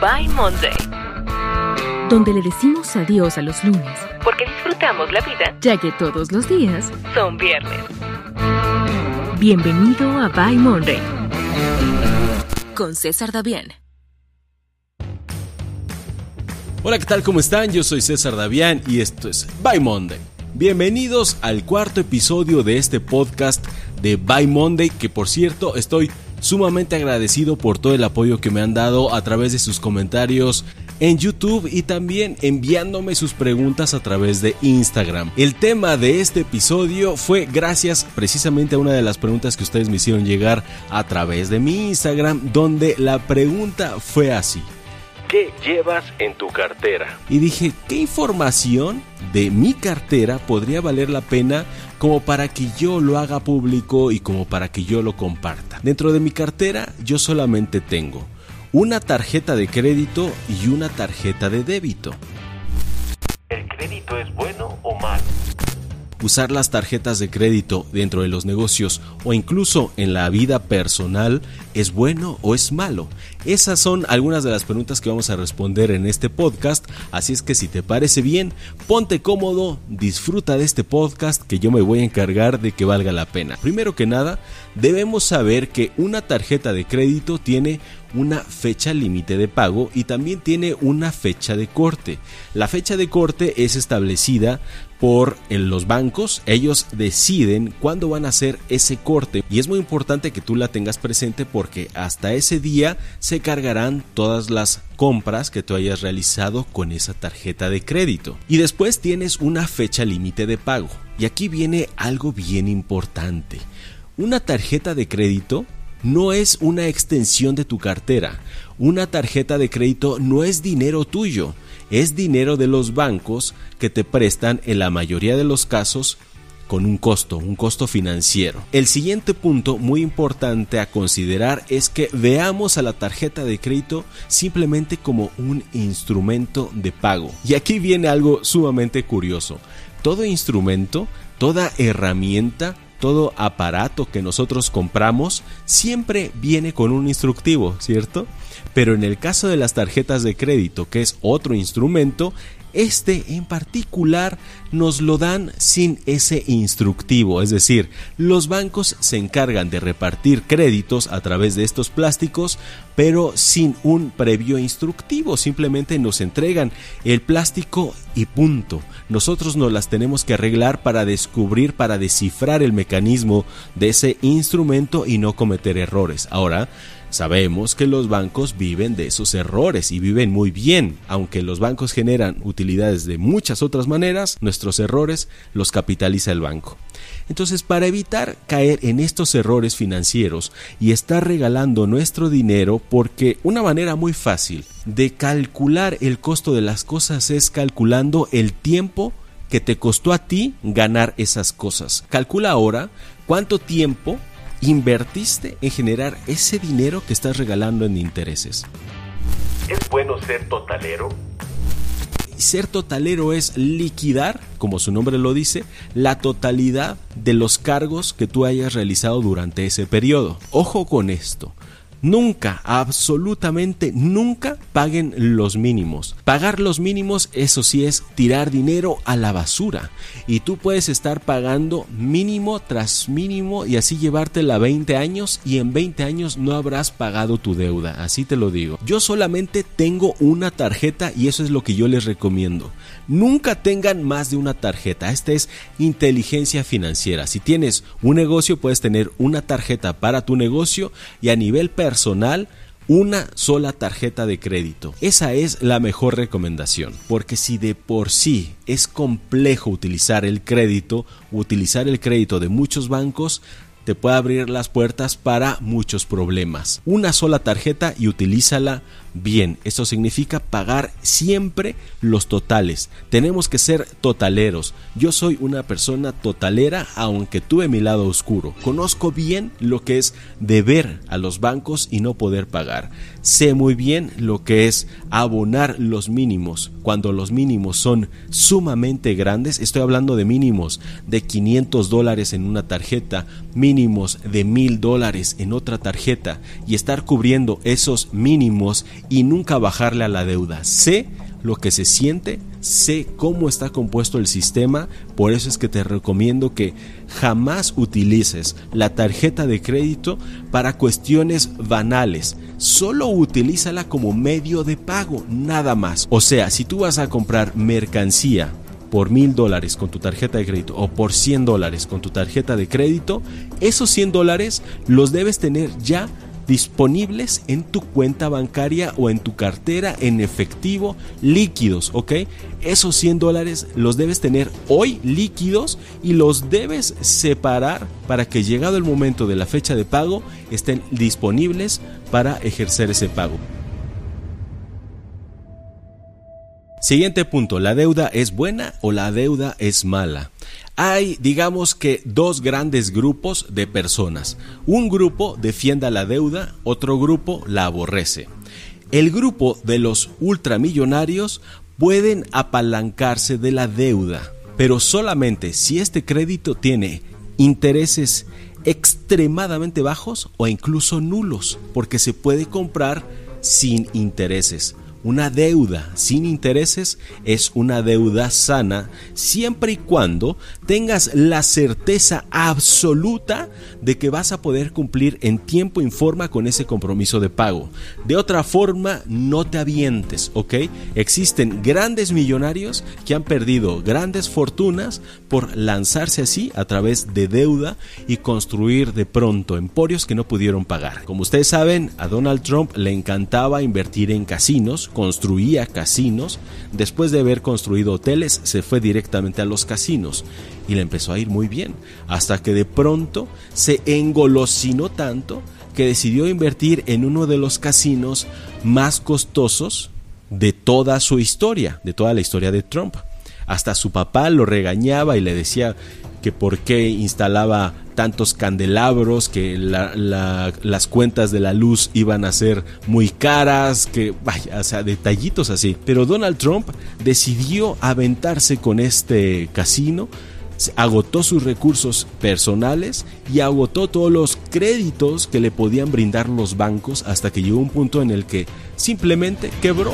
By Monday. Donde le decimos adiós a los lunes, Porque disfrutamos la vida. ya que todos los días. Son viernes. Bienvenido a By Monday. Con César Davián. Hola, ¿qué tal? ¿Cómo están? Yo soy César Davián y esto es By Monday. Bienvenidos al cuarto episodio de este podcast de By Monday, que por cierto estoy sumamente agradecido por todo el apoyo que me han dado a través de sus comentarios en YouTube y también enviándome sus preguntas a través de Instagram. El tema de este episodio fue gracias precisamente a una de las preguntas que ustedes me hicieron llegar a través de mi Instagram, donde la pregunta fue así. ¿Qué llevas en tu cartera? Y dije, ¿qué información de mi cartera podría valer la pena como para que yo lo haga público y como para que yo lo comparta? Dentro de mi cartera yo solamente tengo una tarjeta de crédito y una tarjeta de débito. ¿El crédito es bueno o malo? Usar las tarjetas de crédito dentro de los negocios o incluso en la vida personal es bueno o es malo. Esas son algunas de las preguntas que vamos a responder en este podcast, así es que si te parece bien, ponte cómodo, disfruta de este podcast que yo me voy a encargar de que valga la pena. Primero que nada, debemos saber que una tarjeta de crédito tiene una fecha límite de pago y también tiene una fecha de corte. La fecha de corte es establecida por los bancos, ellos deciden cuándo van a hacer ese corte y es muy importante que tú la tengas presente porque hasta ese día se cargarán todas las compras que tú hayas realizado con esa tarjeta de crédito. Y después tienes una fecha límite de pago. Y aquí viene algo bien importante. Una tarjeta de crédito no es una extensión de tu cartera. Una tarjeta de crédito no es dinero tuyo, es dinero de los bancos que te prestan en la mayoría de los casos con un costo, un costo financiero. El siguiente punto muy importante a considerar es que veamos a la tarjeta de crédito simplemente como un instrumento de pago. Y aquí viene algo sumamente curioso. Todo instrumento, toda herramienta todo aparato que nosotros compramos siempre viene con un instructivo, ¿cierto? Pero en el caso de las tarjetas de crédito, que es otro instrumento, este en particular nos lo dan sin ese instructivo, es decir, los bancos se encargan de repartir créditos a través de estos plásticos, pero sin un previo instructivo, simplemente nos entregan el plástico y punto. Nosotros nos las tenemos que arreglar para descubrir, para descifrar el mecanismo de ese instrumento y no cometer errores. Ahora, Sabemos que los bancos viven de esos errores y viven muy bien. Aunque los bancos generan utilidades de muchas otras maneras, errores los capitaliza el banco. Entonces, para evitar caer en estos errores financieros y estar regalando nuestro dinero, porque una manera muy fácil de calcular el costo de las cosas es calculando el tiempo que te costó a ti ganar esas cosas. Calcula ahora cuánto tiempo invertiste en generar ese dinero que estás regalando en intereses. ¿Es bueno ser totalero? Ser totalero es liquidar, como su nombre lo dice, la totalidad de los cargos que tú hayas realizado durante ese periodo. Ojo con esto. Nunca, absolutamente nunca paguen los mínimos. Pagar los mínimos, eso sí es tirar dinero a la basura. Y tú puedes estar pagando mínimo tras mínimo y así llevártela 20 años y en 20 años no habrás pagado tu deuda. Así te lo digo. Yo solamente tengo una tarjeta y eso es lo que yo les recomiendo. Nunca tengan más de una tarjeta. Esta es inteligencia financiera. Si tienes un negocio, puedes tener una tarjeta para tu negocio y a nivel personal personal una sola tarjeta de crédito. Esa es la mejor recomendación, porque si de por sí es complejo utilizar el crédito, utilizar el crédito de muchos bancos, te puede abrir las puertas para muchos problemas. Una sola tarjeta y utilízala bien. Esto significa pagar siempre los totales. Tenemos que ser totaleros. Yo soy una persona totalera aunque tuve mi lado oscuro. Conozco bien lo que es deber a los bancos y no poder pagar. Sé muy bien lo que es abonar los mínimos. Cuando los mínimos son sumamente grandes, estoy hablando de mínimos de 500 dólares en una tarjeta, mínimos de 1000 dólares en otra tarjeta y estar cubriendo esos mínimos y nunca bajarle a la deuda. Sé lo que se siente, sé cómo está compuesto el sistema, por eso es que te recomiendo que jamás utilices la tarjeta de crédito para cuestiones banales. Solo utilízala como medio de pago, nada más. O sea, si tú vas a comprar mercancía por mil dólares con tu tarjeta de crédito o por 100 dólares con tu tarjeta de crédito, esos 100 dólares los debes tener ya disponibles en tu cuenta bancaria o en tu cartera en efectivo líquidos, ¿ok? Esos 100 dólares los debes tener hoy líquidos y los debes separar para que llegado el momento de la fecha de pago estén disponibles para ejercer ese pago. Siguiente punto, ¿la deuda es buena o la deuda es mala? Hay, digamos que, dos grandes grupos de personas. Un grupo defienda la deuda, otro grupo la aborrece. El grupo de los ultramillonarios pueden apalancarse de la deuda, pero solamente si este crédito tiene intereses extremadamente bajos o incluso nulos, porque se puede comprar sin intereses. Una deuda sin intereses es una deuda sana siempre y cuando tengas la certeza absoluta de que vas a poder cumplir en tiempo y forma con ese compromiso de pago. De otra forma, no te avientes, ¿ok? Existen grandes millonarios que han perdido grandes fortunas por lanzarse así a través de deuda y construir de pronto emporios que no pudieron pagar. Como ustedes saben, a Donald Trump le encantaba invertir en casinos construía casinos, después de haber construido hoteles se fue directamente a los casinos y le empezó a ir muy bien, hasta que de pronto se engolosinó tanto que decidió invertir en uno de los casinos más costosos de toda su historia, de toda la historia de Trump. Hasta su papá lo regañaba y le decía que por qué instalaba tantos candelabros, que las cuentas de la luz iban a ser muy caras, que vaya, o sea, detallitos así. Pero Donald Trump decidió aventarse con este casino, agotó sus recursos personales y agotó todos los créditos que le podían brindar los bancos hasta que llegó un punto en el que simplemente quebró.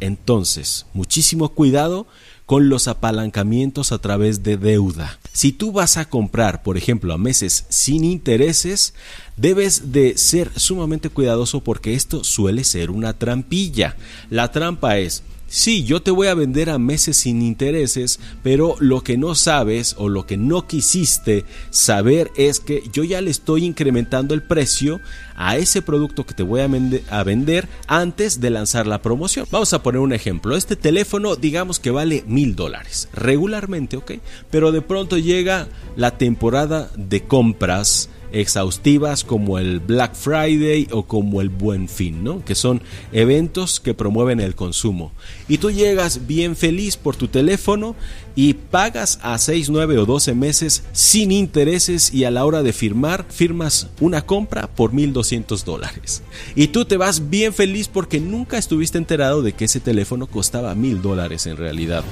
Entonces, muchísimo cuidado con los apalancamientos a través de deuda. Si tú vas a comprar, por ejemplo, a meses sin intereses, debes de ser sumamente cuidadoso porque esto suele ser una trampilla. La trampa es Sí, yo te voy a vender a meses sin intereses, pero lo que no sabes o lo que no quisiste saber es que yo ya le estoy incrementando el precio a ese producto que te voy a, vender antes de lanzar la promoción. Vamos a poner un ejemplo. Este teléfono digamos que vale mil dólares regularmente, ¿ok? Pero de pronto llega la temporada de compras exhaustivas como el Black Friday o como el Buen Fin, ¿no? Que son eventos que promueven el consumo. Y tú llegas bien feliz por tu teléfono y pagas a 6, 9 o 12 meses sin intereses y a la hora de firmar firmas una compra por 1200 dólares. Y tú te vas bien feliz porque nunca estuviste enterado de que ese teléfono costaba mil dólares en realidad.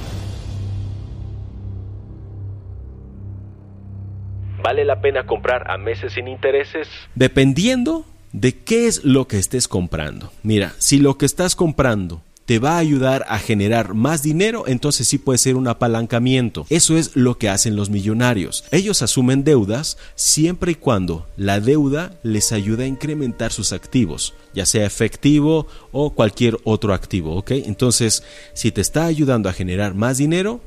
¿Vale la pena comprar a meses sin intereses? Dependiendo de qué es lo que estés comprando. Mira, si lo que estás comprando te va a ayudar a generar más dinero, entonces sí puede ser un apalancamiento. Eso es lo que hacen los millonarios. Ellos asumen deudas siempre y cuando la deuda les ayuda a incrementar sus activos, ya sea efectivo o cualquier otro activo, ¿ok? Entonces, si te está ayudando a generar más dinero,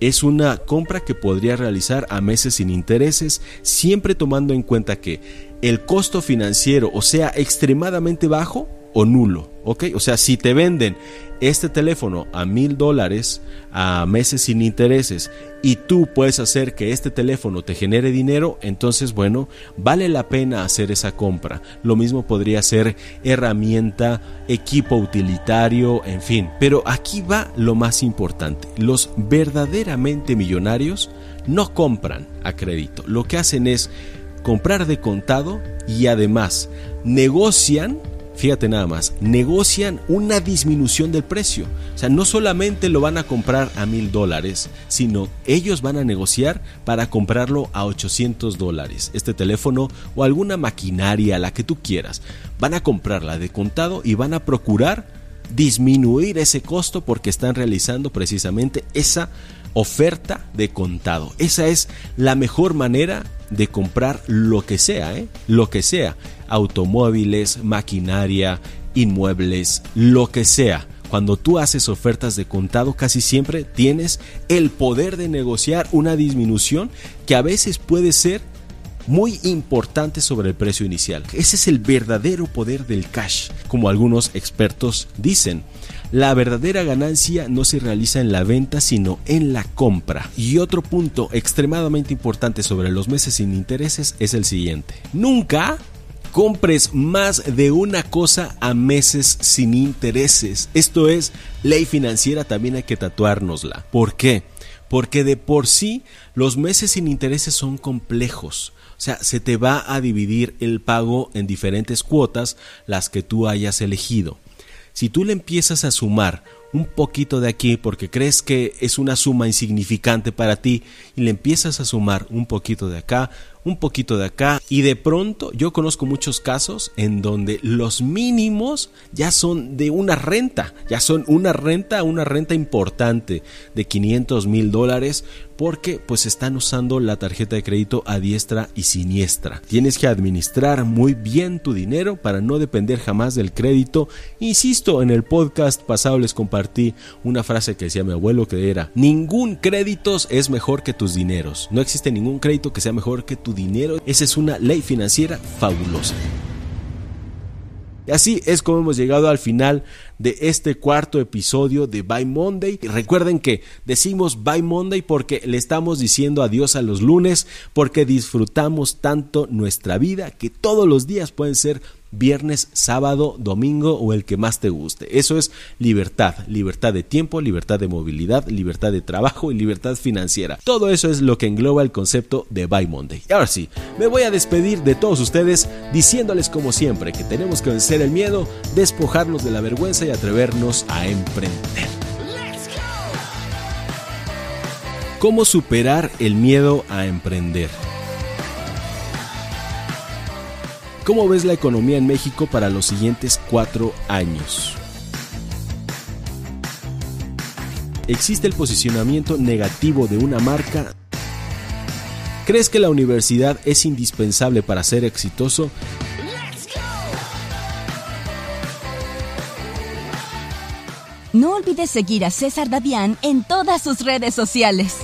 es una compra que podría realizar a meses sin intereses, siempre tomando en cuenta que el costo financiero o sea extremadamente bajo o nulo, ¿ok? O sea, si te venden este teléfono a mil dólares a meses sin intereses y tú puedes hacer que este teléfono te genere dinero, entonces bueno, vale la pena hacer esa compra. Lo mismo podría ser herramienta, equipo utilitario, en fin. Pero aquí va lo más importante. Los verdaderamente millonarios no compran a crédito. Lo que hacen es comprar de contado y además negocian fíjate nada más, negocian una disminución del precio. O sea, no solamente lo van a comprar a mil dólares, sino ellos van a negociar para comprarlo a 800 dólares. Este teléfono o alguna maquinaria, la que tú quieras, van a comprarla de contado y van a procurar disminuir ese costo porque están realizando precisamente esa oferta de contado. Esa es la mejor manera de comprar lo que sea, ¿eh? lo que sea, automóviles, maquinaria, inmuebles, lo que sea. Cuando tú haces ofertas de contado, casi siempre tienes el poder de negociar una disminución que a veces puede ser muy importante sobre el precio inicial. Ese es el verdadero poder del cash, como algunos expertos dicen. La verdadera ganancia no se realiza en la venta, sino en la compra. Y otro punto extremadamente importante sobre los meses sin intereses es el siguiente. Nunca compres más de una cosa a meses sin intereses. Esto es ley financiera, también hay que tatuárnosla. ¿Por qué? Porque de por sí los meses sin intereses son complejos. O sea, se te va a dividir el pago en diferentes cuotas, las que tú hayas elegido. Si tú le empiezas a sumar un poquito de aquí porque crees que es una suma insignificante para ti y le empiezas a sumar un poquito de acá, un poquito de acá y de pronto yo conozco muchos casos en donde los mínimos ya son de una renta, ya son una renta, una renta importante de 500 mil dólares porque pues están usando la tarjeta de crédito a diestra y siniestra. Tienes que administrar muy bien tu dinero para no depender jamás del crédito. Insisto, en el podcast pasado les compartí una frase que decía mi abuelo que era, ningún crédito es mejor que tus dineros. No existe ningún crédito que sea mejor que tu dinero. Esa es una ley financiera fabulosa. Así es como hemos llegado al final de este cuarto episodio de By Monday. Y recuerden que decimos By Monday porque le estamos diciendo adiós a los lunes, porque disfrutamos tanto nuestra vida que todos los días pueden ser viernes, sábado, domingo o el que más te guste. Eso es libertad, libertad de tiempo, libertad de movilidad, libertad de trabajo y libertad financiera. Todo eso es lo que engloba el concepto de Buy Monday. Y ahora sí, me voy a despedir de todos ustedes diciéndoles como siempre que tenemos que vencer el miedo, despojarnos de la vergüenza y atrevernos a emprender. ¿Cómo superar el miedo a emprender? ¿Cómo ves la economía en México para los siguientes cuatro años? ¿Existe el posicionamiento negativo de una marca? ¿Crees que la universidad es indispensable para ser exitoso? No olvides seguir a César Davián en todas sus redes sociales.